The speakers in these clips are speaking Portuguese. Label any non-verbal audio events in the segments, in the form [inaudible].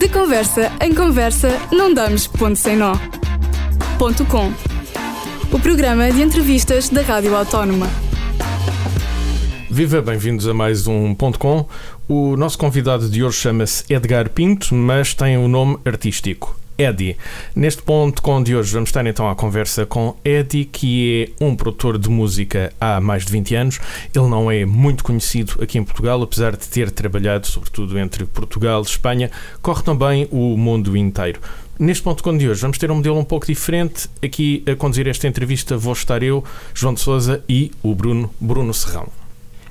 De conversa em conversa, não damos ponto sem nó. Ponto com. O programa de entrevistas da Rádio Autónoma. Viva, bem-vindos a mais um Ponto Com. O nosso convidado de hoje chama-se Edgar Pinto, mas tem o um nome artístico. Eddie. Neste ponto com de hoje vamos estar então à conversa com Eddie, que é um produtor de música há mais de 20 anos. Ele não é muito conhecido aqui em Portugal, apesar de ter trabalhado sobretudo entre Portugal e Espanha, corre também o mundo inteiro. Neste ponto com de hoje vamos ter um modelo um pouco diferente. Aqui a conduzir esta entrevista vou estar eu, João de Souza e o Bruno, Bruno Serrão.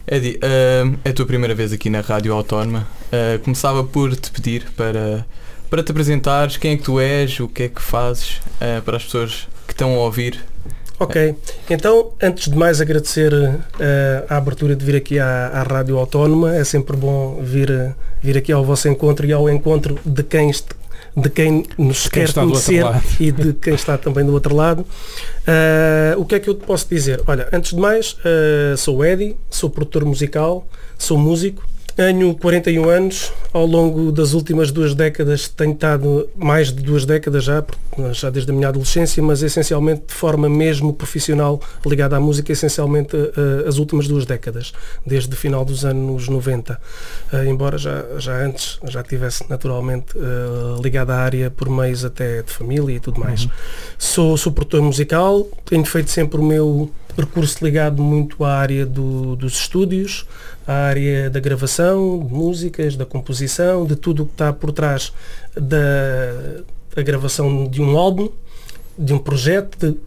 Eddie, uh, é a tua primeira vez aqui na Rádio Autónoma. Uh, começava por te pedir para para te apresentares, quem é que tu és, o que é que fazes uh, para as pessoas que estão a ouvir. Ok, então antes de mais agradecer uh, a abertura de vir aqui à, à Rádio Autónoma, é sempre bom vir, vir aqui ao vosso encontro e ao encontro de quem, de quem nos de quem quer conhecer [laughs] e de quem está também do outro lado. O que é que eu te posso dizer? Olha, antes de mais, sou Eddie, sou produtor musical, sou músico, tenho 41 anos, ao longo das últimas duas décadas tenho estado, mais de duas décadas já, já desde a minha adolescência, mas essencialmente de forma mesmo profissional ligada à música, essencialmente uh, as últimas duas décadas, desde o final dos anos 90. Uh, eh, embora já, já antes já tivesse naturalmente uh, ligado à área por meios até de família e tudo mais. Uhum. Sou, sou produtor musical, tenho feito sempre o meu percurso ligado muito à área do, dos estúdios, à área da gravação, de músicas, da composição, de tudo o que está por trás da, da gravação de um álbum, de um projeto, de,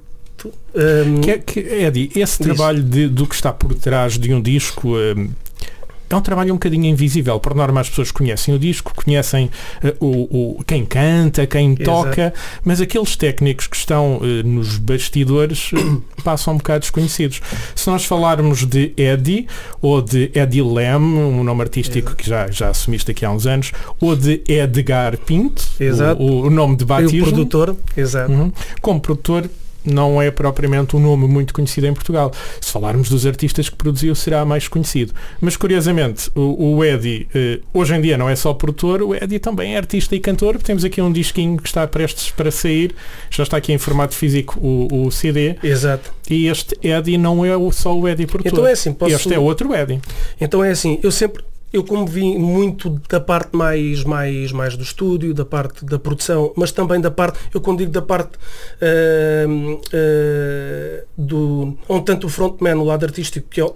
um, que, que, Eddie, esse trabalho de, do que está por trás de um disco um, é um trabalho um bocadinho invisível. Por norma, as pessoas conhecem o disco, conhecem uh, o, o, quem canta, quem Exato. toca, mas aqueles técnicos que estão uh, nos bastidores uh, [coughs] passam um bocado desconhecidos. Se nós falarmos de Eddie, ou de Eddie Lem, um nome artístico Exato. que já, já assumiste aqui há uns anos, ou de Edgar Pinto, o, o, nome de batismo. E o produtor, Exato. Uhum. Como produtor, não é propriamente um nome muito conhecido em Portugal. Se falarmos dos artistas que produziu, será mais conhecido. Mas curiosamente, o, o Eddie, eh, hoje em dia não é só produtor, o Eddie também é artista e cantor. Temos aqui um disquinho que está prestes para sair, já está aqui em formato físico o, o CD. Exato. E este Eddie não é só o Eddie produtor. Então é assim, posso... Este é outro Eddie. Então é assim, eu sempre eu como vi muito da parte mais, mais, mais do estúdio, da parte da produção, mas também da parte, eu quando digo da parte uh, uh, do, um tanto o frontman, o lado artístico, que eu,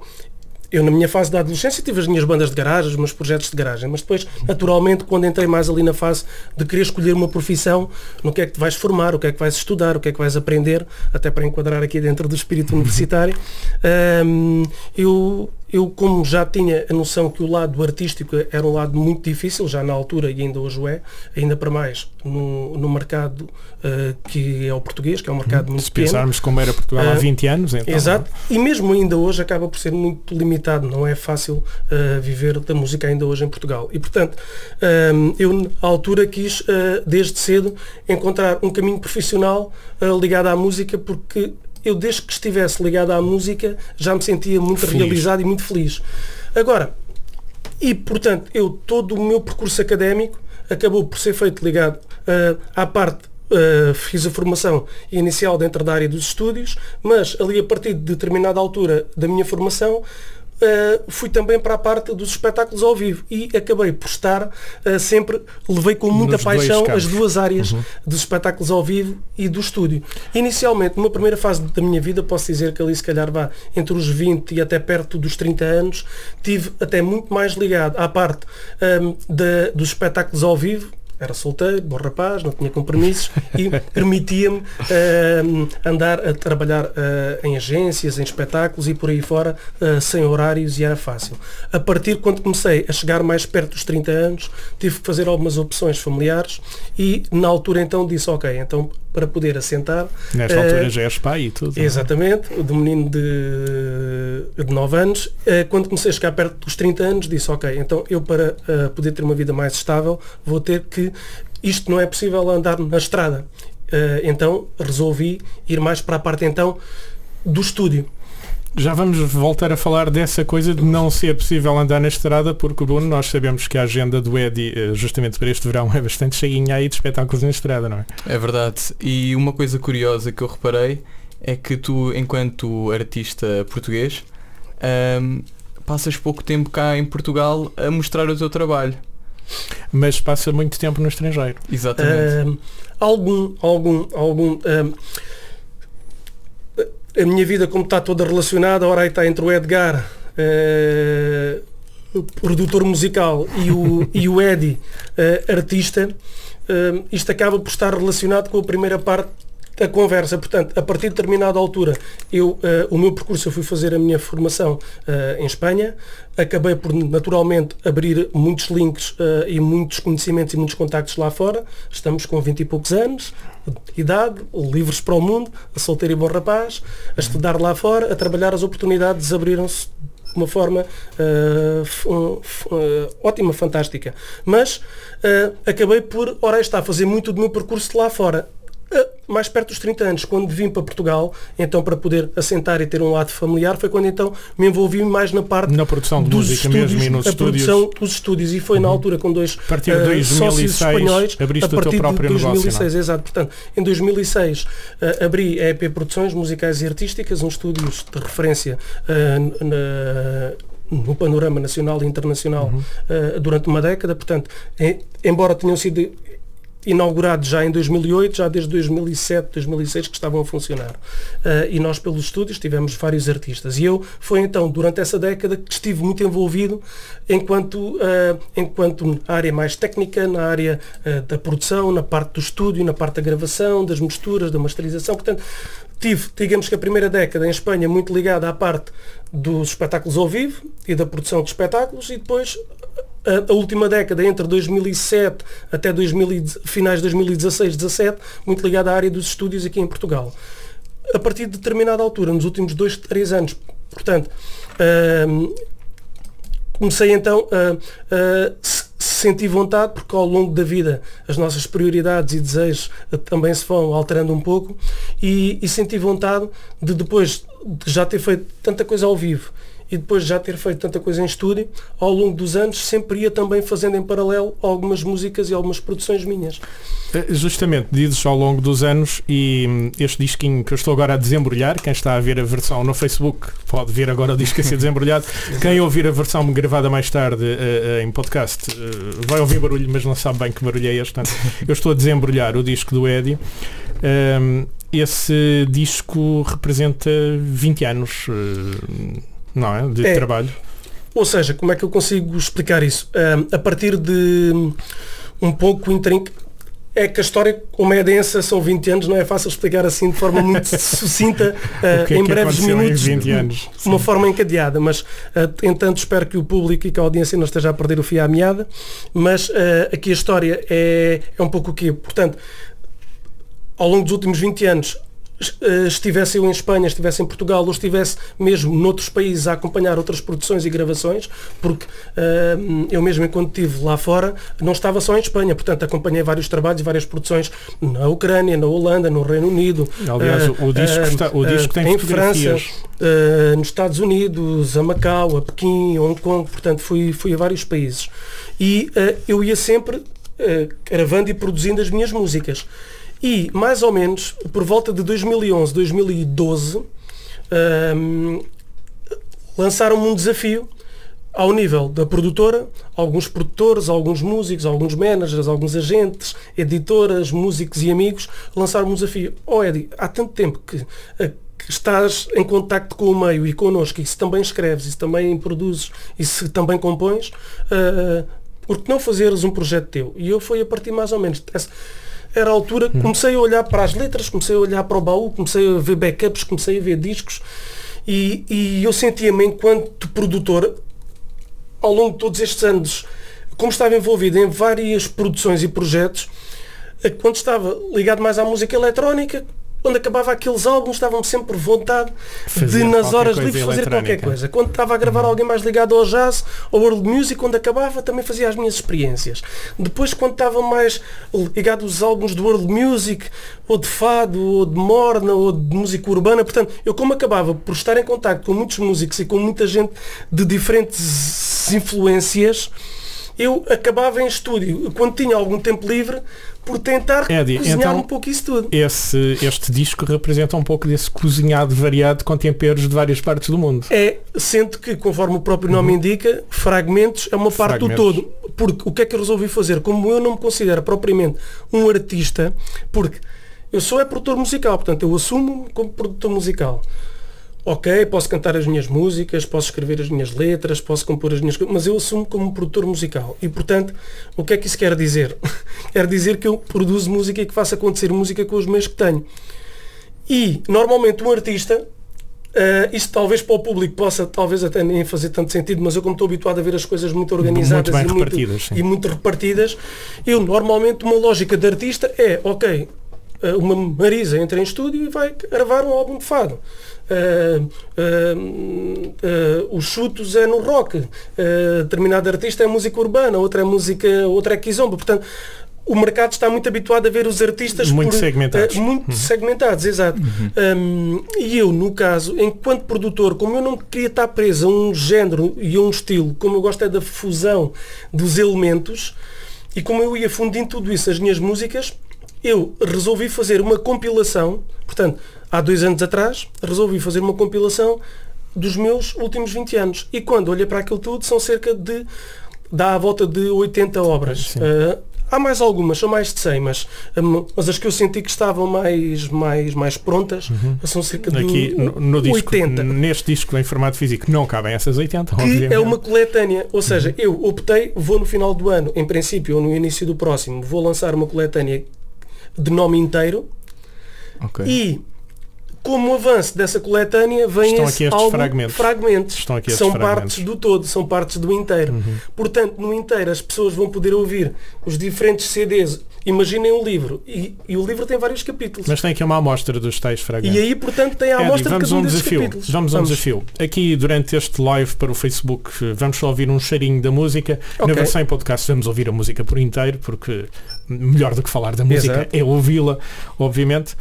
eu na minha fase da adolescência tive as minhas bandas de garagem, os meus projetos de garagem, mas depois, naturalmente, quando entrei mais ali na fase de querer escolher uma profissão, no que é que te vais formar, o que é que vais estudar, o que é que vais aprender, até para enquadrar aqui dentro do espírito universitário, eu eu, como já tinha a noção que o lado artístico era um lado muito difícil, já na altura e ainda hoje é, ainda para mais no, no mercado uh, que é o português, que é um mercado muito Se pequeno. pensarmos como era Portugal uh, há 20 anos, então. Exato, e mesmo ainda hoje acaba por ser muito limitado, não é fácil uh, viver da música ainda hoje em Portugal. E, portanto, eu, na altura, quis, desde cedo, encontrar um caminho profissional ligado à música, porque eu desde que estivesse ligado à música já me sentia muito feliz. realizado e muito feliz. Agora, e portanto, eu todo o meu percurso académico acabou por ser feito ligado uh, à parte Uh, fiz a formação inicial dentro da área dos estúdios, mas ali a partir de determinada altura da minha formação Uh, fui também para a parte dos espetáculos ao vivo e acabei por estar uh, sempre, levei com muita Nos paixão as duas áreas uhum. dos espetáculos ao vivo e do estúdio. Inicialmente, numa primeira fase da minha vida, posso dizer que ali se calhar vá entre os 20 e até perto dos 30 anos, tive até muito mais ligado à parte um, de, dos espetáculos ao vivo, era solteiro, bom rapaz, não tinha compromissos e [laughs] permitia-me uh, andar a trabalhar uh, em agências, em espetáculos e por aí fora, uh, sem horários e era fácil. A partir quando comecei a chegar mais perto dos 30 anos, tive que fazer algumas opções familiares e na altura então disse, ok, então para poder assentar. Nesta altura já és pai e tudo. É? Exatamente, do menino de, de 9 anos. quando comecei a chegar perto dos 30 anos, disse, ok, então eu para poder ter uma vida mais estável vou ter que isto não é possível andar na estrada. Uh, então resolvi ir mais para a parte então do estúdio. Já vamos voltar a falar dessa coisa de não ser possível andar na estrada, porque Bruno, nós sabemos que a agenda do Eddie, eh, justamente para este verão, [laughs] é bastante cheinha aí de espetáculos na estrada, não é? É verdade. E uma coisa curiosa que eu reparei é que tu, enquanto artista português, ahm, passas pouco tempo cá em Portugal a mostrar o teu trabalho. Mas passa muito tempo no estrangeiro. Exatamente. Algum, algum, algum. a minha vida, como está toda relacionada, ora aí está entre o Edgar, eh, o produtor musical, e o, e o Eddie, eh, artista, ahm, isto acaba por estar relacionado com a primeira parte da conversa. Portanto, a partir de determinada altura, eu, eh, o meu percurso, eu fui fazer a minha formação eh, em Espanha, acabei por naturalmente abrir muitos links eh, e muitos conhecimentos e muitos contactos lá fora. Estamos com 20 e poucos anos, de idade, livres para o mundo, a solteiro e bom rapaz, a estudar lá fora, a trabalhar, as oportunidades abriram-se de uma forma f- eh, ótima, fantástica. Mas eh, acabei por, ora está, fazer muito do meu percurso lá fora. Eh, mais perto dos 30 anos, quando vim para Portugal, então para poder assentar e ter um lado familiar, foi quando então me envolvi mais na parte Na produção de dos música estúdios, mesmo e nos a estúdios. Uhum. produção dos estúdios e foi na altura com dois A partir de eh, 2006 sócios espanhóis abriste a o teu partir próprio de negócio, 2006 não é? exato portanto em 2006 eh, abri a EP Produções Musicais e Artísticas um estúdio de referência eh, na- no panorama nacional e internacional Uhum. eh, durante uma década portanto em- embora tenham sido inaugurados já em 2008, já desde 2007, 2006 que estavam a funcionar. Uh, e nós pelos estúdios tivemos vários artistas. E eu foi então durante essa década que estive muito envolvido enquanto, uh, enquanto área mais técnica, na área uh, da produção, na parte do estúdio, na parte da gravação, das misturas, da masterização. Portanto, tive, digamos que a primeira década em Espanha muito ligada à parte dos espetáculos ao vivo e da produção de espetáculos e depois a, última década, entre 2007 até 2000, e- finais de 2016, 17, muito ligada à área dos estúdios aqui em Portugal. A partir de determinada altura, nos últimos dois, três anos, portanto, ahm, comecei então a, a se- sentir vontade, porque ao longo da vida as nossas prioridades e desejos eh, também se vão alterando um pouco, e, e senti vontade de depois de já ter feito tanta coisa ao vivo e depois de já ter feito tanta coisa em estúdio, ao longo dos anos sempre ia também fazendo em paralelo algumas músicas e algumas produções minhas. Eh, Justamente, dizes ao longo dos anos e hum, este disquinho que eu estou agora a desembrulhar, quem está a ver a versão no Facebook pode ver agora o disco a ser desembrulhado. [laughs] Quem ouvir a versão gravada mais tarde eh, eh, em podcast vai ouvir barulho, mas não sabe bem que barulho é este. Portanto, [laughs] eu estou a desembrulhar o disco do Eddie. Hum, esse disco representa 20 anos, não é? De É. trabalho. Ou seja, como é que eu consigo explicar isso? Ahm, a partir de um pouco intrinc... É que a história, como é densa, são 20 anos, não é fácil explicar assim de forma muito [laughs] sucinta, é em breves em minutos, 20 anos? de [laughs] uma forma encadeada, mas ah, entanto espero que o público e que a audiência não esteja a perder o fio à meada, mas ah, aqui a história é, é um pouco o quê? Portanto, ao longo dos últimos 20 anos estivesse eu em Espanha, estivesse em Portugal ou estivesse mesmo noutros países a acompanhar outras produções e gravações, porque eh, eu mesmo enquanto estive lá fora não estava só em Espanha, portanto acompanhei vários trabalhos e várias produções na Ucrânia, na Holanda, no Reino Unido, Aliás, eh, o, disco, eh, está- o eh, disco tem em. França, eh, nos Estados Unidos, a Macau, a Pequim, Hong Kong, portanto fui, fui a vários países. E eh, eu ia sempre eh, gravando e produzindo as minhas músicas. E, mais ou menos, por volta de 2011, 2012, ehm, lançaram-me um desafio ao nível da produtora, alguns produtores, alguns músicos, alguns managers, alguns agentes, editoras, músicos e amigos lançaram-me um desafio. Oh Eddie, há tanto tempo que, eh, que estás em contacto com o meio e connosco, e se também escreves, e se também produzes, e se também compões, eh, por que não fazeres um projeto teu? E eu fui a partir mais ou menos dessa, era a altura que comecei a olhar para as letras, comecei a olhar para o baú, comecei a ver backups, comecei a ver discos. E, e eu sentia-me enquanto produtor ao longo de todos estes anos, como estava envolvido em várias produções e projetos, quando estava ligado mais à música eletrónica, quando acabava aqueles álbuns, estavam sempre vontade Fazia de, nas horas livres, fazer qualquer coisa. Quando estava a gravar alguém mais ligado ao jazz, ao world music, quando acabava, também fazia as minhas experiências. Depois, quando estava mais ligado aos álbuns de world music, ou de fado, ou de morna, ou de música urbana, portanto, eu como acabava por estar em contacto com muitos músicos e com muita gente de diferentes influências, eu acabava em estúdio, quando tinha algum tempo livre, por tentar Eddie, cozinhar então- um pouco isso tudo. Esse, este disco representa um pouco desse cozinhado variado com temperos de várias partes do mundo. É, sendo que, conforme o próprio nome indica, fragmentos é uma parte do Uhum. Fragmentos. todo. Porque o que é que eu resolvi fazer? Como eu não me considero propriamente um artista, porque eu sou é produtor musical, portanto eu assumo como produtor musical. Ok, posso cantar as minhas músicas, posso escrever as minhas letras, posso compor as minhas coisas, mas eu assumo como produtor musical. E portanto, o que é que isso quer dizer? [laughs] quer dizer que eu produzo música e que faço acontecer música com os meios que tenho. E normalmente um artista Uh, isto talvez para o público possa talvez até nem fazer tanto sentido, mas eu como estou habituado a ver as coisas muito organizadas bem e, muito, e muito repartidas, eu normalmente uma lógica de artista é, ok, uh, uma Marisa entra em estúdio e vai gravar um álbum de fado. Uh, uh, uh, os chutos é no rock, uh, determinado artista é música urbana, outra é música, outra é kizomba, portanto o mercado está muito habituado a ver os artistas Muito por, segmentados. eh, muito segmentados, exato. Um, e eu, no caso, enquanto produtor, como eu não queria estar preso a um género e a um estilo, como eu gosto é da fusão dos elementos, e como eu ia fundindo tudo isso nas minhas músicas, eu resolvi fazer uma compilação, portanto, há dois anos atrás, resolvi fazer uma compilação dos meus últimos 20 anos. E quando olhei para aquilo tudo, são cerca de, dá à volta de 80 obras. Uh, há mais algumas, são mais de 100, mas, um, mas as que eu senti que estavam mais, mais, mais prontas são cerca de Uhum. Aqui no, no disco, 80 neste disco em formato físico não cabem essas 80, que obviamente. é uma coletânea. Ou seja, eu optei, vou no final do ano, em princípio, ou no início do próximo, vou lançar uma coletânea de nome inteiro Ok. e como avanço dessa coletânea vem Estão esse álbum fragmentos. fragmentos, Estão aqui que são fragmentos. partes do todo, são partes do inteiro. Uhum. Portanto, no inteiro as pessoas vão poder ouvir os diferentes CDs. Imaginem um livro e, e o livro tem vários capítulos. Mas tem aqui uma amostra dos tais fragmentos. E aí, portanto, tem a amostra de vamos cada a um um desafio. capítulos. Vamos a um desafio. Aqui durante este live para o Facebook vamos só ouvir um cheirinho da música. Na Ok. versão em podcast vamos ouvir a música por inteiro, porque melhor do que falar da música Exato. é ouvi-la, obviamente.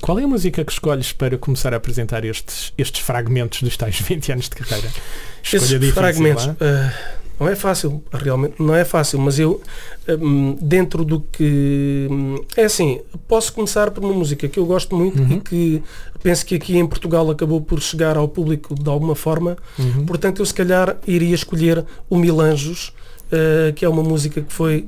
Qual é a música que escolhes para começar a apresentar estes, estes fragmentos dos tais [laughs] 20 anos de carreira? Esses difícil, fragmentos. não é? ah, não é fácil, realmente não é fácil, mas eu, hum, dentro do que. hum, É assim, posso começar por uma música que eu gosto muito Uhum. e que penso que aqui em Portugal acabou por chegar ao público de alguma forma, Uhum. portanto eu se calhar iria escolher o Milanjos, ah, que é uma música que foi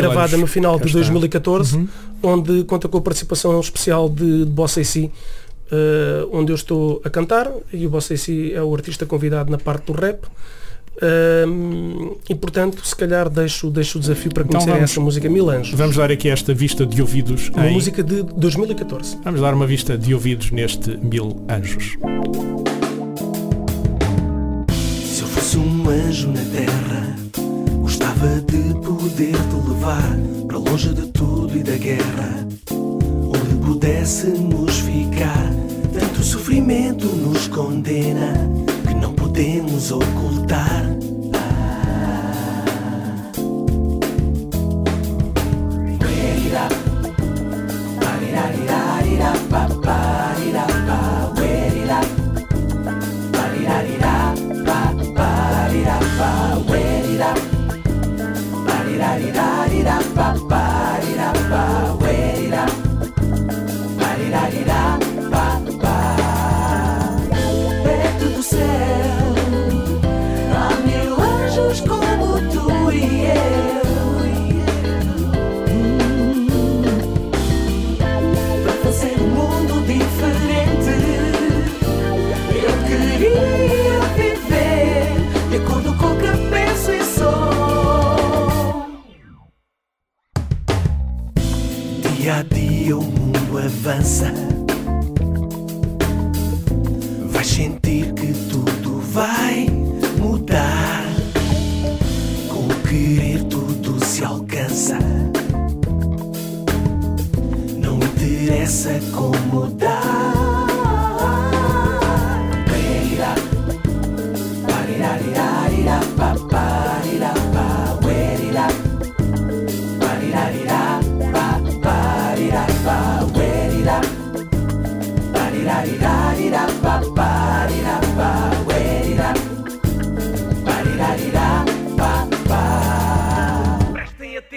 gravada no final de está. 2014, Uhum. onde conta com a participação especial de, de Bossa Si, eh, onde eu estou a cantar e o Bossa Si é o artista convidado na parte do rap. Ehm, e portanto, se calhar deixo, deixo o desafio para Então conhecerem vamos- essa música Milanjo. Vamos dar aqui esta vista de ouvidos Uma em... música de 2014. Vamos dar uma vista de ouvidos neste Mil Anjos. Se eu fosse um anjo na terra, gostava de poder te levar para longe de tudo e da guerra, onde pudéssemos ficar. Tanto sofrimento nos condena que não podemos ocultar.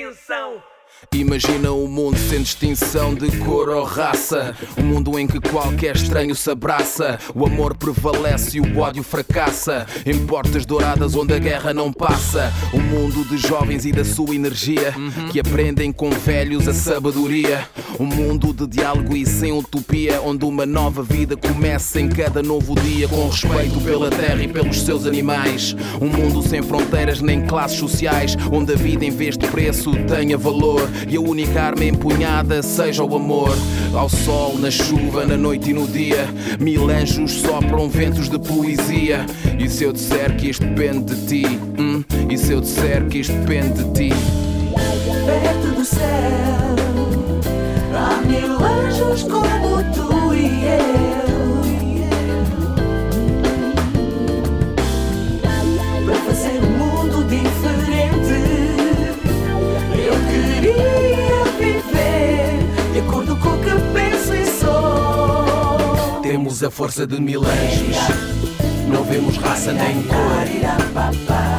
Atenção. Imagina um mundo sem distinção de cor ou raça. Um mundo em que qualquer estranho se abraça. O amor prevalece e o ódio fracassa. Em portas douradas onde a guerra não passa. Um mundo de jovens e da sua energia. Que aprendem com velhos a sabedoria. Um mundo de diálogo e sem utopia. Onde uma nova vida começa em cada novo dia. Com respeito pela terra e pelos seus animais. Um mundo sem fronteiras nem classes sociais. Onde a vida em vez de preço tenha valor. E a única arma empunhada seja o amor. Ao sol, na chuva, na noite e no dia. Mil anjos sopram ventos de poesia. E se eu disser que isto depende de ti? Hum? E se eu disser que isto depende de ti? perto do céu Há mil anjos como Temos a força de mil anjos. Não vemos raça nem cor.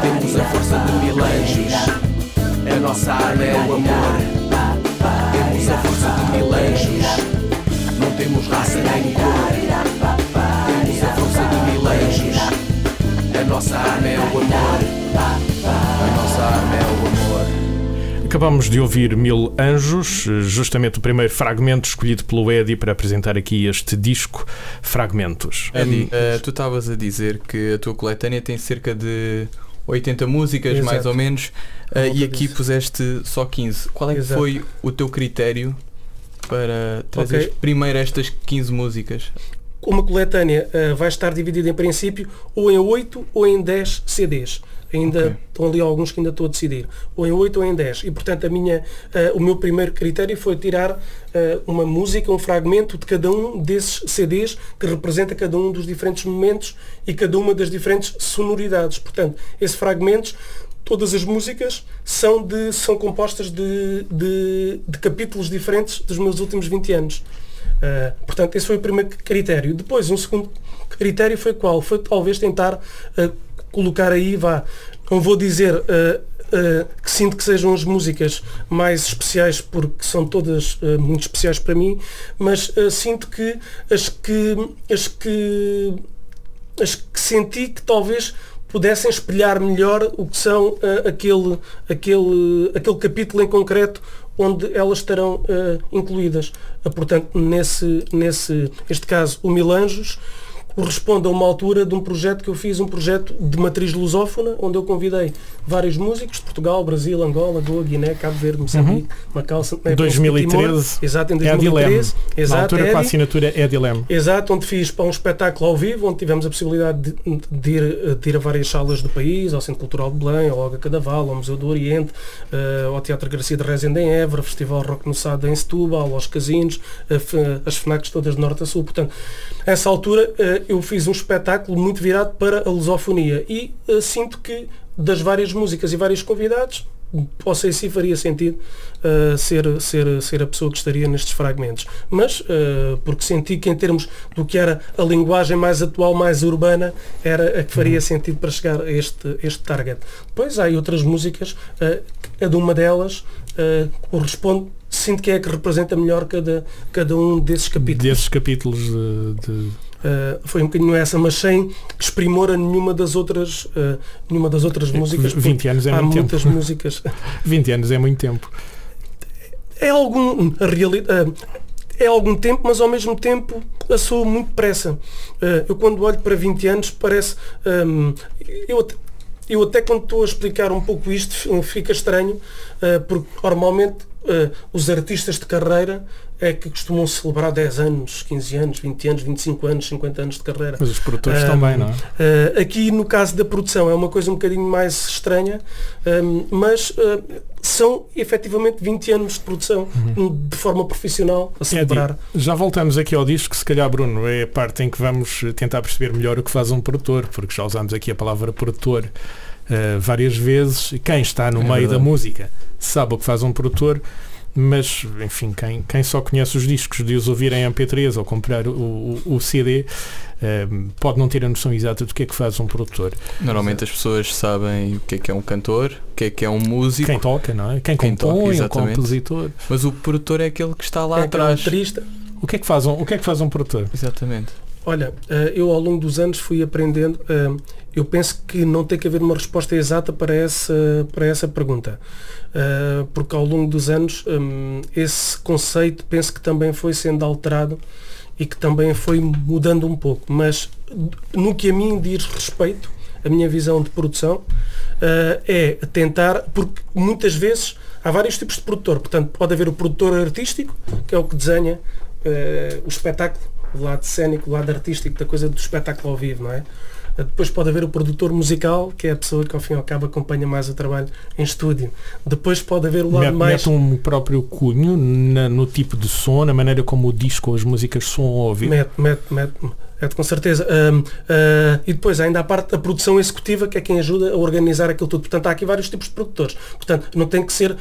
Temos a força de mil anjos. A nossa arma é o amor. Temos a força de mil anjos. Não temos raça nem cor. Temos a força de mil anjos. A nossa arma é o amor. A nossa arma é o amor. Acabamos de ouvir Mil Anjos, justamente o primeiro fragmento escolhido pelo Eddie para apresentar aqui este disco Fragmentos. Eddie, eh, tu estavas a dizer que a tua coletânea tem cerca de 80 músicas, Exato. mais ou menos, volta e aqui disso. puseste só 15. Qual é que Exato. foi o teu critério para trazer Ok. primeiro estas 15 músicas? Uma coletânea eh, vai estar dividida em princípio ou em 8 ou em 10 CDs. Ainda Ok. estão ali alguns que ainda estou a decidir. Ou em 8 ou em 10. E portanto a minha, eh, o meu primeiro critério foi tirar eh, uma música, um fragmento de cada um desses CDs que representa cada um dos diferentes momentos e cada uma das diferentes sonoridades. Portanto, esses fragmentos todas as músicas são, de, são compostas de, de, de capítulos diferentes dos meus últimos 20 anos. Uh, portanto, esse foi o primeiro critério. Depois, um segundo critério foi qual? Foi talvez tentar uh, colocar aí, vá, não vou dizer uh, uh, que sinto que sejam as músicas mais especiais porque são todas uh, muito especiais para mim, mas sinto que as que as que as que senti que talvez pudessem espelhar melhor o que são aquele, aquele, aquele capítulo em concreto onde elas estarão incluídas. Uh, portanto, nesse, nesse este caso, o Mil Anjos corresponde a uma altura de um projeto que eu fiz, um projeto de matriz lusófona, onde eu convidei vários músicos de Portugal, Brasil, Angola, Goa, Guiné, Cabo Verde, Moçambique, Macau, Santo Tomé, Príncipe, 2013, Timor. Exato, em Eddie Lem. 2013. Na Exato, altura com a Eddie. assinatura Eddie Lem. Exato, onde fiz para um espetáculo ao vivo, onde tivemos a possibilidade de, de ir, de ir a várias salas do país, ao Centro Cultural de Belém, ao Olga Cadaval, ao Museu do Oriente, eh, ao Teatro Garcia de Rezende em Évora, Festival Rock no Sado em Setúbal, aos casinos, fe- as FNACs todas de norte a sul. Portanto, nessa altura eh, eu fiz um espetáculo muito virado para a lusofonia e eh, sinto que das várias músicas e vários convidados, posso aí sim faria sentido uh, ser, ser, ser a pessoa que estaria nestes fragmentos. Mas, uh, porque senti que em termos do que era a linguagem mais atual, mais urbana, era a que faria sentido para chegar a este, este target. Depois há aí outras músicas, uh, cada uma delas uh, corresponde, sinto que é a que representa melhor cada, cada um desses capítulos. Desses capítulos de. de- Uh, foi um bocadinho essa, mas sem exprimor a nenhuma das outras, uh, nenhuma das outras músicas. 20 porque anos é há muito tempo. muitas músicas. [laughs] 20 anos é muito tempo. é algum realidade é algum tempo, mas ao mesmo tempo passou muito depressa. Eu quando olho para 20 anos parece um, eu até, eu até quando estou a explicar um pouco isto fica estranho porque normalmente os artistas de carreira é que costumam celebrar 10 anos, 15 anos, 20 anos, 25 anos, 50 anos de carreira. Mas os produtores também, não é? Uh, aqui no caso da produção é uma coisa um bocadinho mais estranha, um, mas uh, são efetivamente 20 anos de produção uhum. de forma profissional a celebrar. É, já voltamos aqui ao disco, se calhar Bruno, é a parte em que vamos tentar perceber melhor o que faz um produtor, porque já usamos aqui a palavra produtor uh, várias vezes. Quem está no é meio verdade. da música sabe o que faz um produtor mas enfim, quem, quem só conhece os discos de os ouvir em MP3 ou comprar o, o, o CD eh, pode não ter a noção exata do que é que faz um produtor. Normalmente as pessoas sabem o que é que é um cantor, o que é que é um músico. Quem toca, não é? Quem, quem compõe, toca, um compositor. Mas o produtor é aquele que está lá é atrás. O que, é que faz um, o que é que faz um produtor? Exatamente. Olha, eh, eu ao longo dos anos fui aprendendo, eh, eu penso que não tem que haver uma resposta exata para essa, para essa pergunta. Uh, porque ao longo dos anos esse conceito penso que também foi sendo alterado e que também foi mudando um pouco. Mas no que a mim diz respeito, a minha visão de produção é tentar, porque muitas vezes há vários tipos de produtor, portanto pode haver o produtor artístico, que é o que desenha o espetáculo, o lado cénico, o lado artístico da coisa do espetáculo ao vivo, não é? Depois pode haver o produtor musical, que é a pessoa que ao fim e ao cabo acompanha mais o trabalho em estúdio. Depois pode haver o lado mete, mais. Mete um próprio cunho na, no tipo de som, na maneira como o disco ou as músicas são a ouvir. Mete, mete, mete. É, com certeza. Uh, uh, e depois ainda a parte da produção executiva, que é quem ajuda a organizar aquilo tudo. Portanto, há aqui vários tipos de produtores. Portanto, não tem que ser, uh,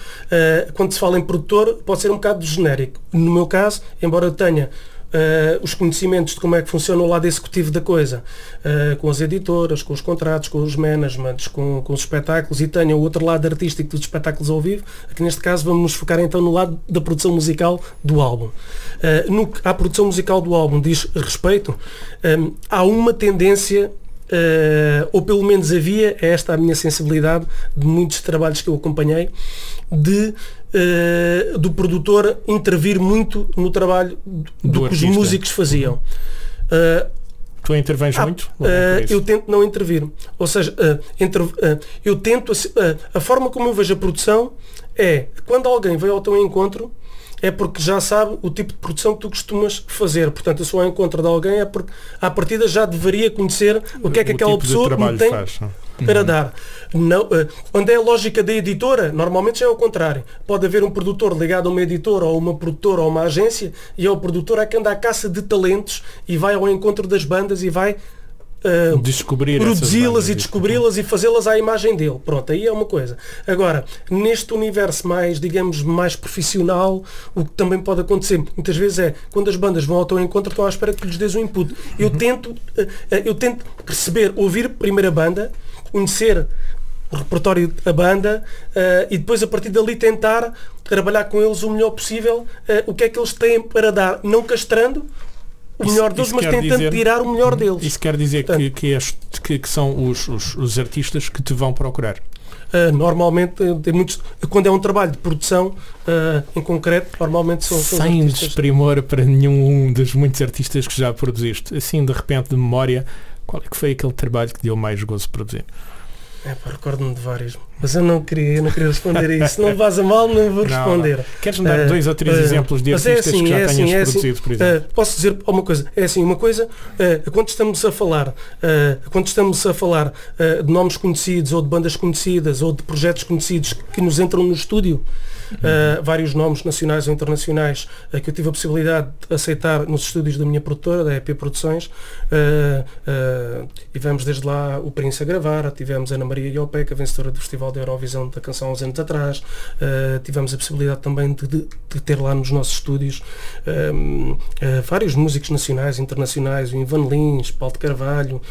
quando se fala em produtor, pode ser um bocado genérico. No meu caso, embora eu tenha uh, os conhecimentos de como é que funciona o lado executivo da coisa, uh, com as editoras, com os contratos, com os managements, com, com os espetáculos e tenha o outro lado artístico dos espetáculos ao vivo, aqui neste caso vamos nos focar então no lado da produção musical do álbum. Uh, no que à produção musical do álbum diz respeito, um, há uma tendência Uh, ou pelo menos havia, é esta a minha sensibilidade de muitos trabalhos que eu acompanhei, de uh, do produtor intervir muito no trabalho do, do que os músicos faziam. Uh, tu intervens ah, muito? eu tento não intervir. Ou seja, entre, eu tento, a forma como eu vejo a produção é, quando alguém veio ao teu encontro, é porque já sabe o tipo de produção que tu costumas fazer. Portanto, eu sou ao encontro de alguém é porque à partida já deveria conhecer o que é que o aquela tipo pessoa tem faz, para uhum. dar. Não, uh, onde é a lógica da editora, normalmente já é o contrário. Pode haver um produtor ligado a uma editora ou uma produtora ou uma agência e é o produtor é que anda à caça de talentos e vai ao encontro das bandas e vai Uh, produzi-las e descobri-las e fazê-las à imagem dele. Pronto, aí é uma coisa. Agora, neste universo mais, digamos, mais profissional, o que também pode acontecer muitas vezes é quando as bandas vão ao teu encontro, estão à espera que lhes dês um input. Eu uhum. tento, uh, uh, eu tento perceber, ouvir a primeira banda, conhecer o repertório da banda e depois a partir dali tentar trabalhar com eles o melhor possível o que é que eles têm para dar, não castrando, o melhor deles, mas tentando dizer, tirar o melhor deles. Isso quer dizer Portanto, que, que, que, que, são os, os, os, artistas que te vão procurar? Uh, normalmente, tem muitos, quando é um trabalho de produção uh, em concreto, normalmente são, são Sem desprimor para nenhum dos muitos artistas que já produziste. Assim, de repente, de memória, qual é que foi aquele trabalho que deu mais gozo produzir? É, recordo-me de vários, mas eu não queria, eu não queria responder a isso. não vaza mal, não vou responder. Não, não. Queres-me dar uh, dois ou três uh, exemplos de é artistas é assim, que já é assim, tenhas é assim, produzido, por exemplo? Uh, posso dizer uma coisa? É assim, uma coisa, quando estamos a falar, quando estamos a falar de nomes conhecidos, ou de bandas conhecidas, ou de projetos conhecidos que nos entram no estúdio, uh, vários nomes nacionais ou internacionais uh, que eu tive a possibilidade de aceitar nos estúdios da minha produtora, da EP Produções. Uh, tivemos desde lá o Prince a gravar, tivemos Ana Maria Iopeca, vencedora do Festival da Eurovisão da canção há uns anos atrás. tivemos a possibilidade também de, de, de, ter lá nos nossos estúdios vários músicos nacionais e internacionais, o Ivan Lins, Paulo de Carvalho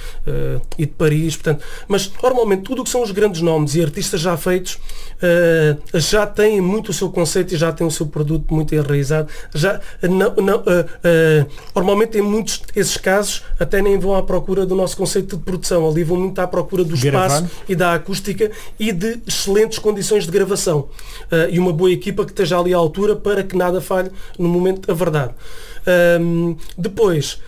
e de Paris. Portanto, mas normalmente tudo o que são os grandes nomes e artistas já feitos já têm muito muito o seu conceito e já tem o seu produto muito enraizado. Já, não, não, uh, uh, normalmente em muitos desses casos até nem vão à procura do nosso conceito de produção, ali vão muito à procura do espaço e da acústica e de excelentes condições de gravação. Uh, e uma boa equipa que esteja ali à altura para que nada falhe no momento da verdade. Um, depois,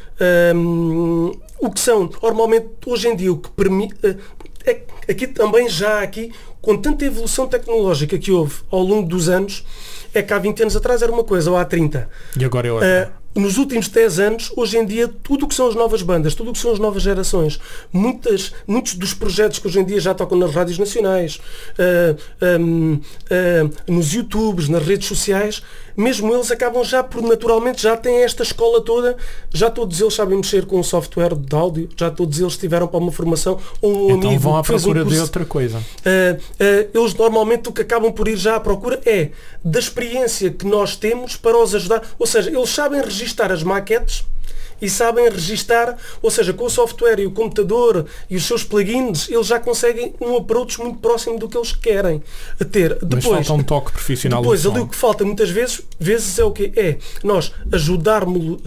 um, o que são, normalmente, hoje em dia, o que permite aqui também já aqui, com tanta evolução tecnológica que houve ao longo dos anos, é que há 20 anos atrás era uma coisa, ou há 30. E agora é outra. Uh, nos últimos 10 anos, hoje em dia, tudo o que são as novas bandas, tudo o que são as novas gerações, muitas, muitos dos projetos que hoje em dia já tocam nas rádios nacionais, uh, um, uh, nos YouTubes, nas redes sociais, mesmo eles acabam já por naturalmente já têm esta escola toda, já todos eles sabem mexer com o software de áudio, já todos eles tiveram para uma formação ou um então amigo vão à procura um curso, de outra coisa. Uh, uh, eles normalmente o que acabam por ir já à procura é da experiência que nós temos para os ajudar. Ou seja, eles sabem registar as maquetes e sabem registar, ou seja, com o software e o computador e os seus plugins, eles já conseguem um approach muito próximo do que eles querem ter. Mas Depois, falta um toque profissional. depois ali o que falta muitas vezes, vezes é o que É nós ajudarmos,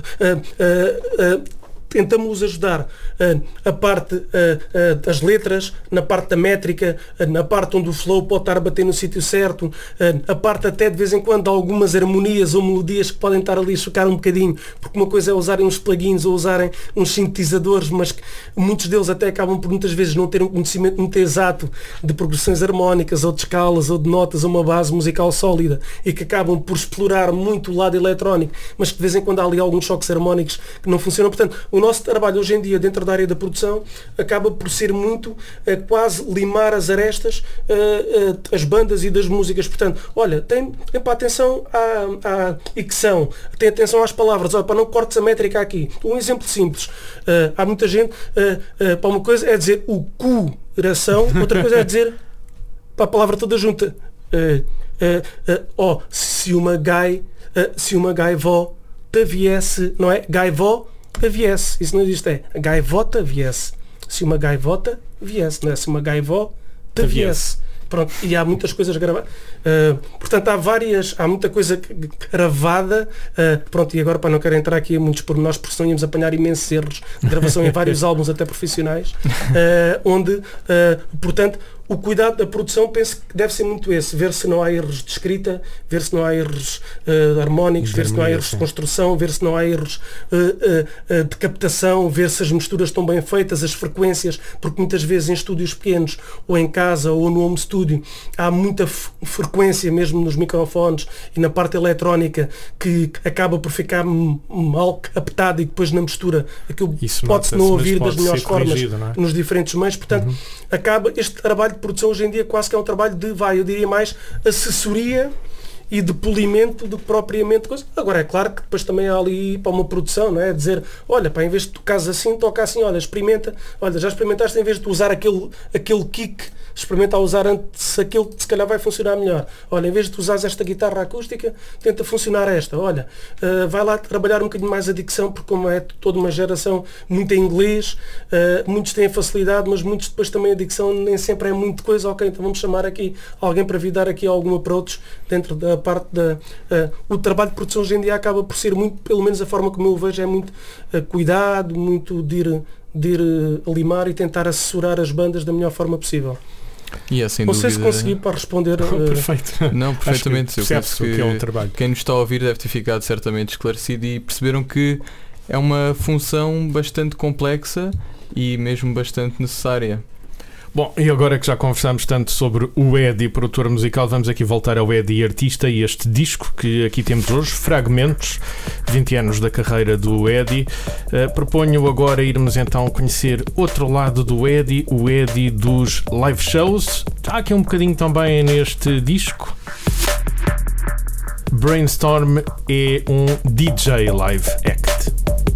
ah, ah, ah, tentamos ajudar ah, a parte ah, ah, das letras, na parte da métrica, na parte onde o flow pode estar a bater no sítio certo, a parte até de vez em quando algumas harmonias ou melodias que podem estar ali a chocar um bocadinho, porque uma coisa é usarem uns plugins ou usarem uns sintetizadores, mas que muitos deles até acabam por muitas vezes não ter um conhecimento muito exato de progressões harmónicas ou de escalas ou de notas ou uma base musical sólida e que acabam por explorar muito o lado eletrónico, mas que de vez em quando há ali alguns choques harmónicos que não funcionam. Portanto, o nosso trabalho hoje em dia dentro da área da produção acaba por ser muito eh, quase limar as arestas eh, eh, as bandas e das músicas. Portanto, olha, tem, tem para atenção à, à dicção, tem atenção às palavras, olha, para não cortes a métrica aqui. Um exemplo simples. Há muita gente, para uma coisa é dizer o coração, [laughs] outra coisa é dizer para a palavra toda junta. Eh, oh, se uma gai, se uma gaivó te viesse, não é? Gaivó te viesse. Isso não existe, é gaivota viesse. Se uma gaivota viesse, não é? Se uma gaivó te Te viesse. Pronto, e há muitas coisas gravadas. Uh, portanto, há várias, há muita coisa gravada. uh, pronto, e agora para não quero entrar aqui em muitos pormenores, porque senão íamos apanhar imensos erros de gravação em vários [laughs] álbuns, até profissionais, uh, onde, portanto, o cuidado da produção penso que deve ser muito esse, ver se não há erros de escrita, ver se não há erros uh, harmónicos, ver se não há erros de construção, ver se não há erros uh, uh, de captação, ver se as misturas estão bem feitas, as frequências, porque muitas vezes em estúdios pequenos, ou em casa, ou no home studio, há muita frequência mesmo nos microfones e na parte eletrónica que acaba por ficar mal captada e depois na mistura aquilo pode-se não ouvir pode das melhores formas é? nos diferentes meios, portanto acaba este trabalho de produção hoje em dia quase que é um trabalho de, vai, eu diria mais assessoria e de polimento do que propriamente coisa. Agora é claro que depois também há ali para uma produção, não é? Dizer, olha, pá, em vez de tocares assim, toca assim, olha, experimenta, olha, já experimentaste em vez de usar aquele, aquele kick, experimenta usar antes aquele que se calhar vai funcionar melhor. Olha, em vez de usares esta guitarra acústica, tenta funcionar esta. Olha, ah, vai lá trabalhar um bocadinho mais a dicção, porque como é toda uma geração muito em inglês, ah, muitos têm facilidade, mas muitos depois também a dicção nem sempre é muito coisa, ok, então vamos chamar aqui alguém para vir dar aqui algum approach dentro da parte da... ah, o trabalho de produção hoje em dia acaba por ser muito, pelo menos a forma como eu o vejo, é muito ah, cuidado, muito de ir, de ir ah, limar e tentar assessorar as bandas da melhor forma possível. E é sem Não sei se consegui para responder. ah, Perfeito. Não, que perfeitamente. Eu penso o que é um trabalho. quem nos está a ouvir deve ter ficado certamente esclarecido e perceberam que é uma função bastante complexa e mesmo bastante necessária. Bom, e agora que já conversamos tanto sobre o Eddie, produtor musical, vamos aqui voltar ao Eddie artista e este disco que aqui temos hoje, Fragmentos, 20 anos da carreira do Eddie. Uh, proponho agora irmos então conhecer outro lado do Eddie, o Eddie dos live shows. Há aqui um bocadinho também neste disco. Brainstorm é um DJ live act.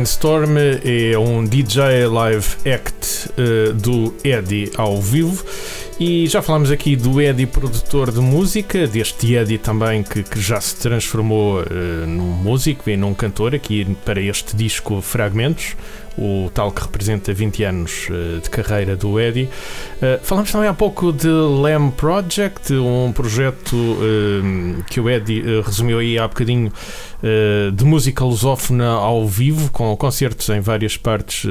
Brainstorm é um DJ live act uh, do Eddie ao vivo. E já falámos aqui do Eddie, produtor de música, deste Eddie também que, que já se transformou uh, num músico e num cantor, aqui para este disco Fragmentos, o tal que representa 20 anos uh, de carreira do Eddie. Uh, falamos também há pouco de Lamb Project, um projeto que o Eddie resumiu aí há bocadinho de música lusófona ao vivo, com concertos em várias partes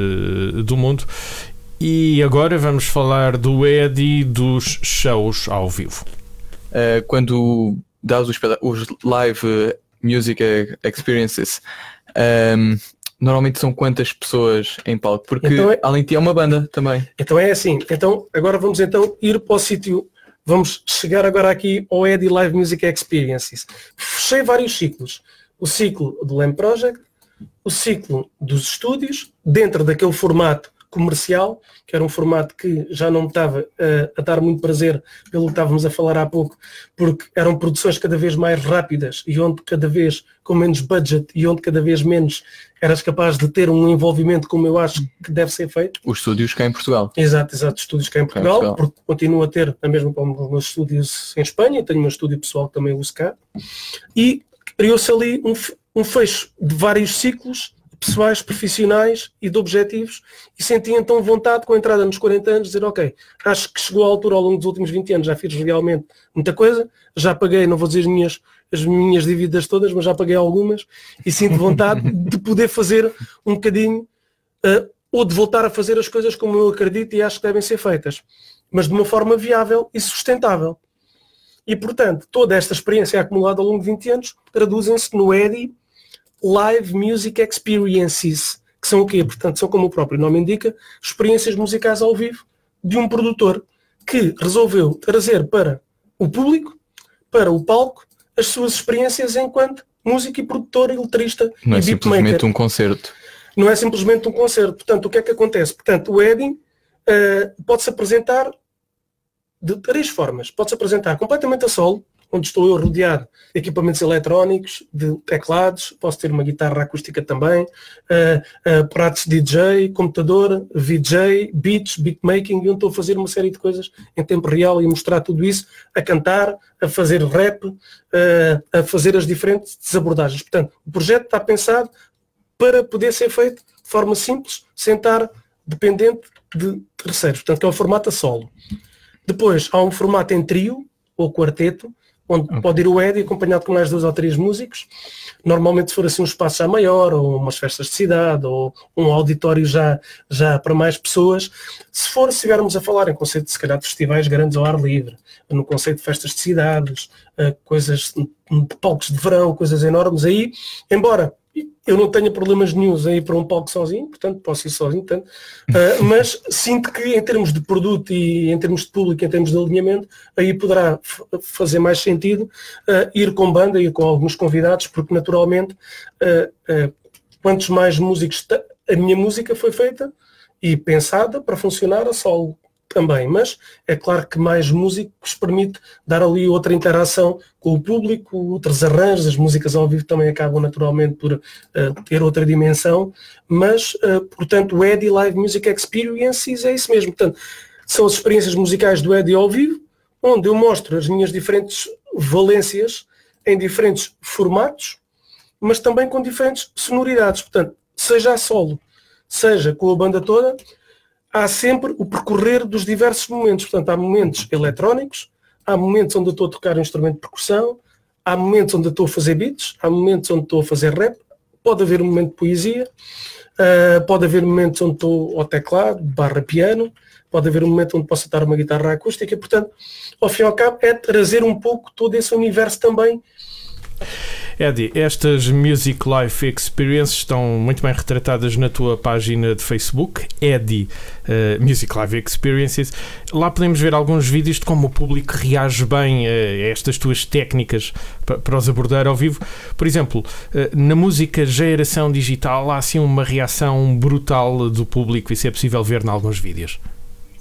do mundo. E agora vamos falar do Eddie dos shows ao vivo. Quando dás os, os, live music experiences, um, ehm, normalmente são quantas pessoas em palco? Porque então é, além de ti é uma banda também. Então é assim, então agora vamos então ir para o sítio, vamos chegar agora aqui ao Eddie Live Music Experiences. Fechei vários ciclos. O ciclo do LAM Project, o ciclo dos estúdios, dentro daquele formato comercial, que era um formato que já não me estava uh, a dar muito prazer pelo que estávamos a falar há pouco, porque eram produções cada vez mais rápidas e onde cada vez com menos budget e onde cada vez menos eras capaz de ter um envolvimento como eu acho que deve ser feito. Os estúdios cá em Portugal. Exato, exato, estúdios cá em Portugal, Portugal. porque continuo a ter a mesma como os meus estúdios em Espanha, tenho um estúdio pessoal que também uso cá, e criou-se ali um, um fecho de vários ciclos pessoais, profissionais e de objetivos e senti então vontade com a entrada nos 40 anos de dizer ok, acho que chegou a altura ao longo dos últimos 20 anos, já fiz realmente muita coisa, já paguei, não vou dizer as minhas, as minhas dívidas todas, mas já paguei algumas e sinto vontade [laughs] de poder fazer um bocadinho uh, ou de voltar a fazer as coisas como eu acredito e acho que devem ser feitas, mas de uma forma viável e sustentável. E, portanto, toda esta experiência acumulada ao longo de 20 anos traduzem-se no EDI Live Music Experiences, que são o quê? Portanto, são como o próprio nome indica, experiências musicais ao vivo de um produtor que resolveu trazer para o público, para o palco, as suas experiências enquanto músico e produtor e letrista Não é simplesmente um concerto. Não é simplesmente um concerto. Portanto, o que é que acontece? Portanto, o Eddie uh, pode-se apresentar de três formas. Pode-se apresentar completamente a solo, onde estou eu rodeado de equipamentos eletrónicos, de teclados, posso ter uma guitarra acústica também, uh, uh, pratos DJ, computador, VJ, beats, beatmaking, onde estou a fazer uma série de coisas em tempo real e mostrar tudo isso, a cantar, a fazer rap, uh, a fazer as diferentes abordagens. Portanto, o projeto está pensado para poder ser feito de forma simples, sem estar dependente de terceiros. Portanto, é o formato a solo. Depois há um formato em trio ou quarteto, onde okay. pode ir o Eddie acompanhado com mais dois ou três músicos. Normalmente se for assim um espaço já maior, ou umas festas de cidade, ou um auditório já, já para mais pessoas. Se for, se estivermos a falar em conceito de, se calhar, de festivais grandes ao ar livre, no conceito de festas de cidades, eh, coisas de palcos de verão, coisas enormes, aí, embora eu não tenho problemas nenhums em ir para um palco sozinho, portanto posso ir sozinho, portanto, uh, [laughs] mas sinto que em termos de produto e em termos de público, em termos de alinhamento, aí poderá fazer mais sentido uh, ir com banda, ir com alguns convidados, porque naturalmente uh, quantos mais músicos a minha música foi feita e pensada para funcionar a solo também, mas é claro que mais músicos permite dar ali outra interação com o público, outros arranjos, as músicas ao vivo também acabam naturalmente por uh, ter outra dimensão, mas, uh, portanto, o Eddie Live Music Experiences é isso mesmo. Portanto, são as experiências musicais do Eddie ao vivo, onde eu mostro as minhas diferentes valências em diferentes formatos, mas também com diferentes sonoridades. Portanto, seja a solo, seja com a banda toda, há sempre o percorrer dos diversos momentos. Portanto, há momentos eletrónicos, há momentos onde eu estou a tocar um instrumento de percussão, há momentos onde eu estou a fazer beats, há momentos onde estou a fazer rap, pode haver um momento de poesia, uh, pode haver momentos onde estou ao teclado, barra piano, pode haver um momento onde posso estar uma guitarra acústica, portanto, ao fim e ao cabo, é trazer um pouco todo esse universo também Eddie, estas Music Life Experiences estão muito bem retratadas na tua página de Facebook, Eddie uh, Music Life Experiences. Lá podemos ver alguns vídeos de como o público reage bem a estas tuas técnicas para os abordar ao vivo. Por exemplo, uh, na música geração digital há assim uma reação brutal do público, isso é possível ver em alguns vídeos.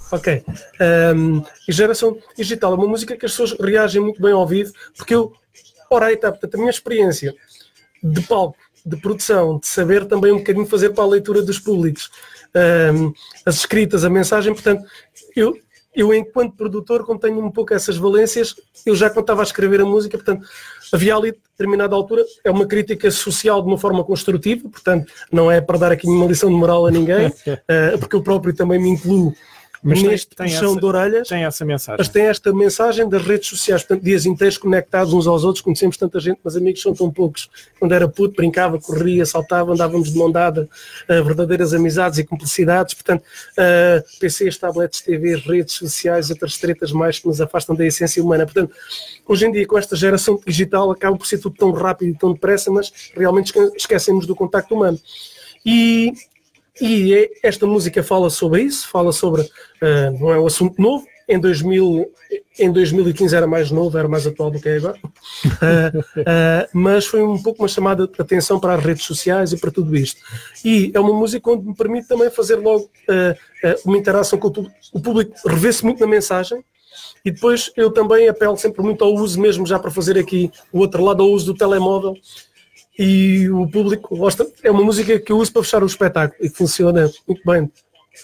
Ok. Um, geração digital é uma música que as pessoas reagem muito bem ao vivo, porque eu Ora, aí está, portanto, a minha experiência de palco de produção, de saber também um bocadinho fazer para a leitura dos públicos, um, as escritas, a mensagem, portanto, eu, eu enquanto produtor, como tenho um pouco essas valências, eu já quando estava a escrever a música, portanto, havia ali, determinada altura, é uma crítica social de uma forma construtiva, portanto, não é para dar aqui uma lição de moral a ninguém, uh, [laughs] porque eu próprio também me incluo Mas tem- neste tem puxão essa- de orelhas. Tem essa mensagem. Mas tem esta mensagem das redes sociais, portanto, dias inteiros conectados uns aos outros, conhecemos tanta gente, mas amigos são tão poucos. Quando era puto, brincava, corria, saltava, andávamos de mão dada, eh, verdadeiras amizades e cumplicidades. Portanto, eh, PCs, tablets, TVs, redes sociais, outras tretas mais que nos afastam da essência humana. Portanto, hoje em dia, com esta geração digital, acaba por ser tudo tão rápido e tão depressa, mas realmente esque- esquecemos do contacto humano. E, e é- esta música fala sobre isso, fala sobre, eh, não é um assunto novo, em, 2000, em 2015 era mais novo, era mais atual do que é agora, [laughs] Eh, eh, mas foi um pouco uma chamada de atenção para as redes sociais e para tudo isto. E é uma música onde me permite também fazer logo uma interação com o público. O público revê-se muito na mensagem, e depois eu também apelo sempre muito ao uso mesmo, já para fazer aqui o outro lado, ao uso do telemóvel. E o público gosta. É uma música que eu uso para fechar o espetáculo e que funciona muito bem.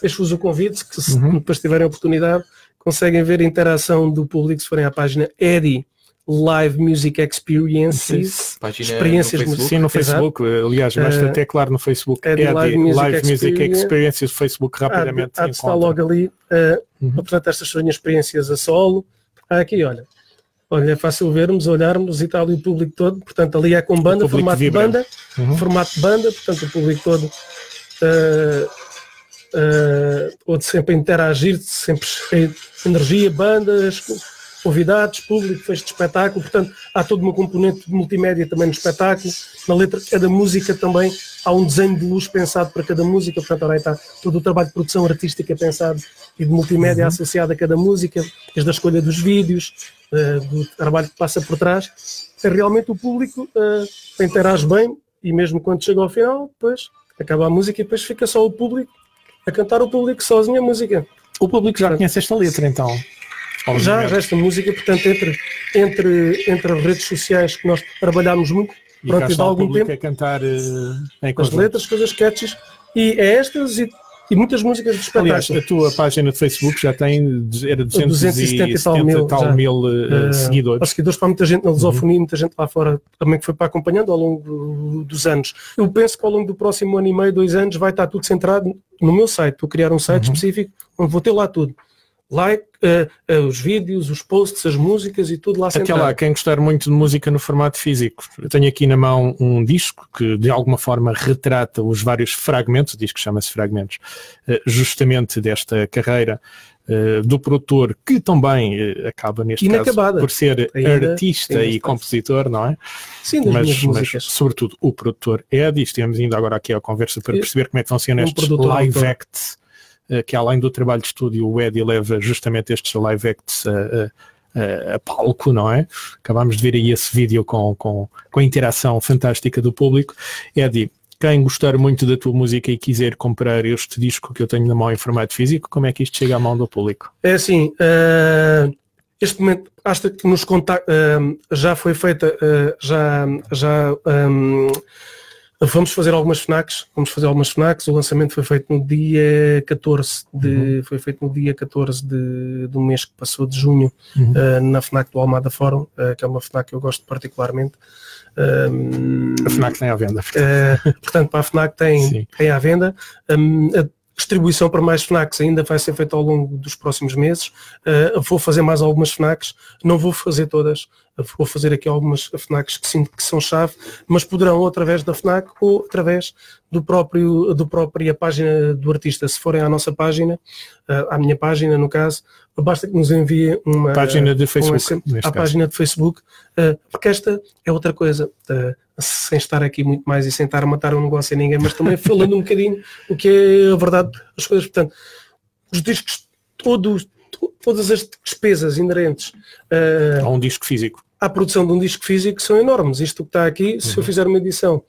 Deixo-vos o convite, que se depois tiverem a oportunidade, conseguem ver a interação do público se forem à página Eddie Live Music Experiences. Página Experiências no Facebook. Sim, no Exato. Facebook, aliás, mas Eh, até claro no Facebook. é de Live Live, Music Music, Experience. Experiences, Facebook Há rapidamente. há estar encontra. logo ali uh, a apresentar estas suas experiências a solo. Há aqui, olha. Olha, é fácil vermos, olharmos e está ali o público todo. Portanto, ali é com banda, formato de vibra. banda, Uhum. formato de banda, portanto o público todo uh, uh, todo sempre a interagir, sempre cheio de energia, bandas, convidados, público, fez de espetáculo, portanto há toda uma componente de multimédia também no espetáculo, na letra de cada música também há um desenho de luz pensado para cada música, portanto agora está todo o trabalho de produção artística pensado e de multimédia associado a cada música, desde a escolha dos vídeos, uh, do trabalho que passa por trás, é realmente o público uh, interage bem e mesmo quando chega ao final, depois acaba a música e depois fica só o público a cantar o público sozinho a música. O público já conhece esta letra, então. Já, já esta música, portanto, entre, entre, entre as redes sociais que nós trabalhámos muito, E pronto, e o algum tempo, a cantar em as conjunto. letras, coisas sketches, e é estas e, e muitas músicas de Aliás, espetáculo. a tua página de Facebook já tem era 270 270 e tal mil, tal mil Eh, seguidores. Seguidores para muita gente na lusofonia, muita gente lá fora também que foi para acompanhando ao longo do- dos anos. Eu penso que ao longo do próximo ano e meio, dois anos, vai estar tudo centrado no meu site. Vou criar um site específico onde vou ter lá tudo. Like, eh, eh, os vídeos, os posts, as músicas e tudo lá Até centrado. lá, quem gostar muito de música no formato físico, eu tenho aqui na mão um disco que de alguma forma retrata os vários fragmentos, o disco chama-se Fragmentos, eh, justamente desta carreira do produtor, que também acaba neste caso Inacabada. por ser Ainda- artista e compositor, não é? Sim, Mas, mas sobretudo o produtor Ed, e estivemos indo agora aqui à conversa para perceber como é que funcionam um estes live autor. acts, que além do trabalho de estúdio, o Eddie leva justamente estes live acts a, a- a- palco, não é? Acabámos de ver aí esse vídeo com, com, com a interação fantástica do público. Eddie, quem gostar muito da tua música e quiser comprar este disco que eu tenho na mão em formato físico, como é que isto chega à mão do público? É assim, eh, este momento, acho que nos conta eh, já foi feita, eh, já, já ehm, vamos fazer algumas FNACs, vamos fazer algumas FNACs, o lançamento foi feito no dia 14 de, foi feito no dia 14 de, do mês que passou de junho, Uhum. eh, na FNAC do Almada Fórum, eh, que é uma FNAC que eu gosto particularmente. A FNAC tem à venda. Uh, portanto, para a FNAC Sim. tem, tem à venda. Um, a distribuição para mais FNACs ainda vai ser feita ao longo dos próximos meses. Uh, vou fazer mais algumas FNACs, não vou fazer todas, uh, vou fazer aqui algumas FNACs que sinto que são chave, mas poderão ou através da FNAC ou através do próprio, do própria página do artista. Se forem à nossa página, uh, à minha página no caso, basta que nos enviem uma Página de um Facebook, caso. página de Facebook, uh, porque esta é outra coisa, sem estar aqui muito mais e sem estar a matar um negócio a ninguém, mas também [laughs] falando um bocadinho o que é a verdade das coisas. Portanto, os discos, todos, to- todas as despesas inerentes uh, Ou um disco físico. À produção de um disco físico são enormes. Isto que está aqui, se eu Uhum. fizer uma edição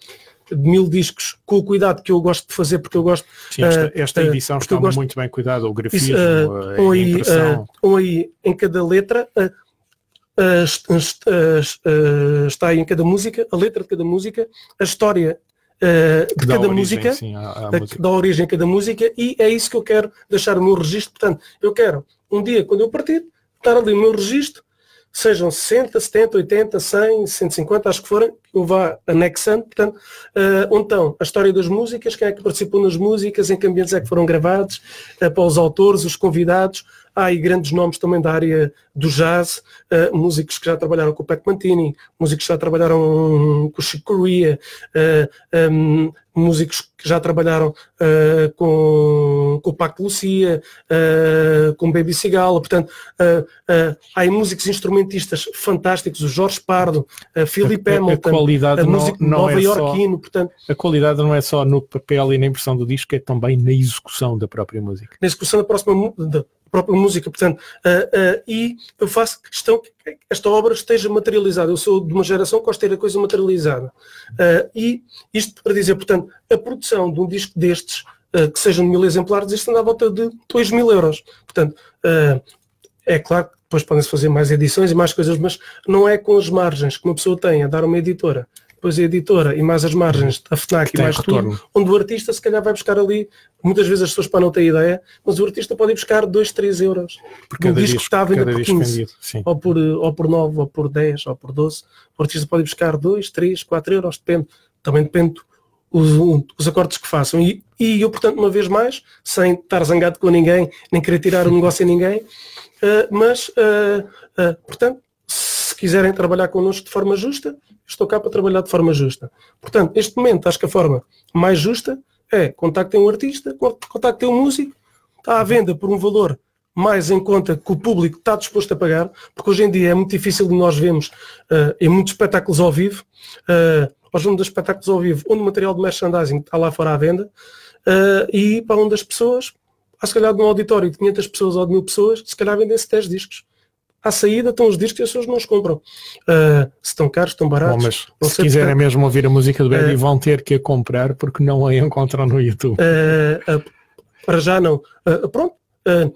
de mil discos com o cuidado que eu gosto de fazer, porque eu gosto Sim, esta, Uh, esta uh, edição está gosto- muito bem cuidada, o isso, grafismo, uh, a um, aí, impressão. uh, um aí em cada letra, uh, uh, uh, uh, está aí em cada música, a letra de cada música, a história uh, de cada origem, música, sim, à- à da- música. dá origem a cada música e é isso que eu quero deixar o meu registro. Portanto, eu quero um dia, quando eu partir, estar ali o meu registro, sejam 60, 70, 80, 100, 150, acho que forem, eu vá anexando, portanto, eh, onde estão a história das músicas, quem é que participou nas músicas, em que ambientes é que foram gravados, eh, para os autores, os convidados, há aí grandes nomes também da área do jazz, eh, músicos que já trabalharam com o Pat Mantini, músicos que já trabalharam com o Chico Corea, eh, em, músicos que já trabalharam eh, com, com o Paco Lucia, eh, com o Baby Cigala, portanto, eh, há aí músicos instrumentistas fantásticos, o Jorge Pardo, a Philip A- a Hamilton, qualidade a não- música não nova é só- iorquino, portanto, A qualidade não é só no papel e na impressão do disco, é também na execução da própria música. na execução da próxima mu- da própria música, portanto, ah, ah, e eu faço questão que esta obra esteja materializada. Eu sou de uma geração que gosta de ter a coisa materializada. Ah, e isto para dizer, portanto, a produção de um disco destes, que sejam de mil exemplares, isto anda à volta de 2 mil euros. Portanto, é claro que depois podem-se fazer mais edições e mais coisas, mas não é com as margens que uma pessoa tem a dar uma editora, depois a editora e mais as margens da FNAC Que e mais retorno. tudo, onde o artista se calhar vai buscar ali, muitas vezes as pessoas para não ter ideia, mas o artista pode ir buscar 2, 3 euros. Por Um disco que está a vender cada por disco 15, vendido. Sim. ou por, ou por 9, ou por 10, ou por 12. O artista pode ir buscar 2, 3, 4 euros, depende. Também depende os, os acordes que façam. E, e eu, portanto, uma vez mais, sem estar zangado com ninguém, nem querer tirar o negócio a ninguém, eh, mas, eh, eh, portanto, se quiserem trabalhar connosco de forma justa, estou cá para trabalhar de forma justa. Portanto, neste momento, acho que a forma mais justa é contactem um artista, con- contactem um músico, está à venda por um valor mais em conta que o público está disposto a pagar, porque hoje em dia é muito difícil de nós vermos eh, em muitos espetáculos ao vivo, uh, nós vamos dos espetáculos ao vivo, onde o material de merchandising está lá fora à venda, eh, e para onde as pessoas, há se calhar num auditório de 500 pessoas ou de 1000 pessoas, se calhar vendem-se 10 discos. À saída estão os discos e as pessoas não os compram. Uh, se estão caros, estão Bom, baratos. mas não se quiserem portanto, mesmo ouvir a música do Eddie, Eh, vão ter que a comprar porque não a encontram no YouTube. Uh, uh, para já não. Uh, pronto. uh,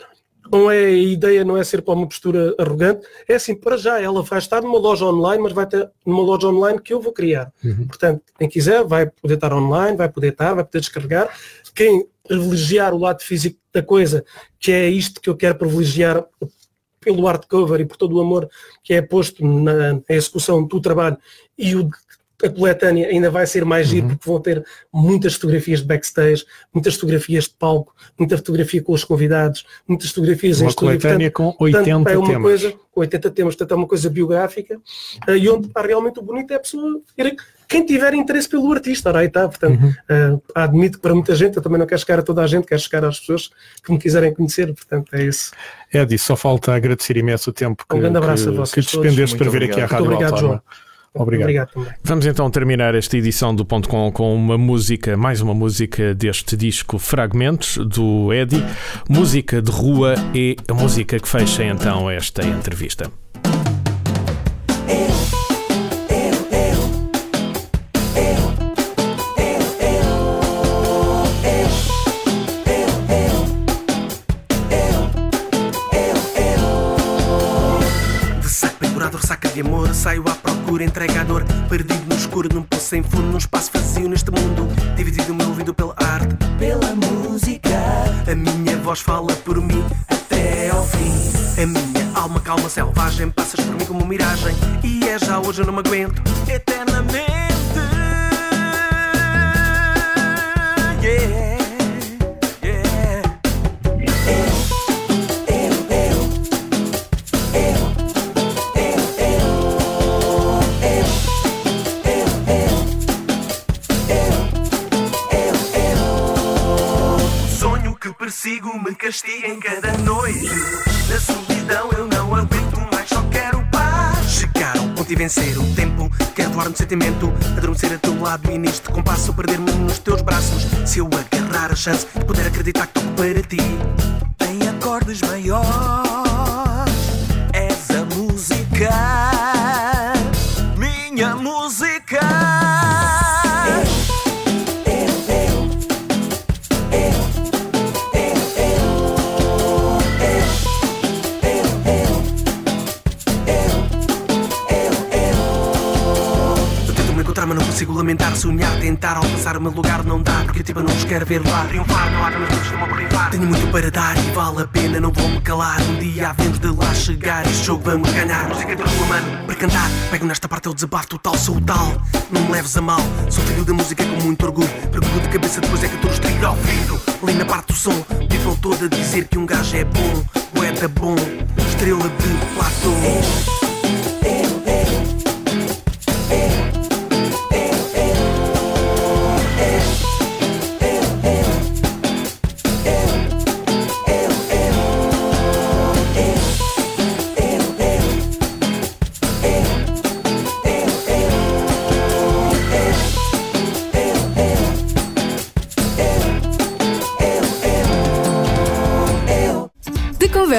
não é a ideia, não é ser para uma postura arrogante. É assim, para já ela vai estar numa loja online, mas vai ter numa loja online que eu vou criar. Uhum. Portanto, quem quiser vai poder estar online, vai poder estar, vai poder descarregar. Quem privilegiar o lado físico da coisa, que é isto que eu quero privilegiar pelo hardcover e por todo o amor que é posto na execução do trabalho e o a coletânea ainda vai ser mais Uhum. giro porque vão ter muitas fotografias de backstage, muitas fotografias de palco, muita fotografia com os convidados, muitas fotografias em Uma estúdio. coletânea com portanto, 80 é uma temas. coisa, com 80 temas, portanto é uma coisa biográfica eh, e onde pá, realmente o bonito é a pessoa ir- quem tiver interesse pelo artista, ora aí está, portanto, Uhum. eh, admito que para muita gente, eu também não quero chegar a toda a gente, quero chegar às pessoas que me quiserem conhecer, portanto é isso. Eddie, só falta agradecer imenso o tempo que, Um grande abraço que, a vocês que despendeste todos. para vir Muito aqui à obrigado. Rádio Muito obrigado, Autónoma. Obrigado. Obrigado também. Vamos então terminar esta edição do Ponto Com com uma música, mais uma música deste disco Fragmentos do Eddie. Música de rua e a música que fecha então esta entrevista. De saco pendurado, ressaca de amor Saio à entregador Perdido no escuro, num poço sem fundo Num espaço vazio neste mundo Dividido o meu ouvido pela arte Pela música. A minha voz fala por mim Até ao fim. A minha alma calma, selvagem Passas por mim como miragem E é já hoje eu não me aguento Eternamente. Yeah Persigo me castiga em cada noite. Na solidão eu não aguento mais, só quero paz. Chegar ao ponto e vencer o tempo. Quero voar no sentimento, adormecer a teu lado e neste compasso perder-me nos teus braços. Se eu agarrar a chance de poder acreditar que toco para ti, em acordes maiores, lamentar. Sonhar, tentar alcançar o meu lugar não dá, porque tipo não vos quero ver lá. Triunfar, não há mas não costuma borrifar. Tenho muito para dar e vale a pena, não vou me calar. Um dia havemos de lá chegar, este jogo vamos ganhar. Música da rua, mano, para cantar. Pego nesta parte, eu desabafo total, sou o tal. Não me leves a mal, sou filho da música com muito orgulho. Pergunto de cabeça, depois é que tu estrigo ao vidro. Ali na parte do som, vivam toda a dizer que um gajo é bom, poeta bom, estrela de Platão.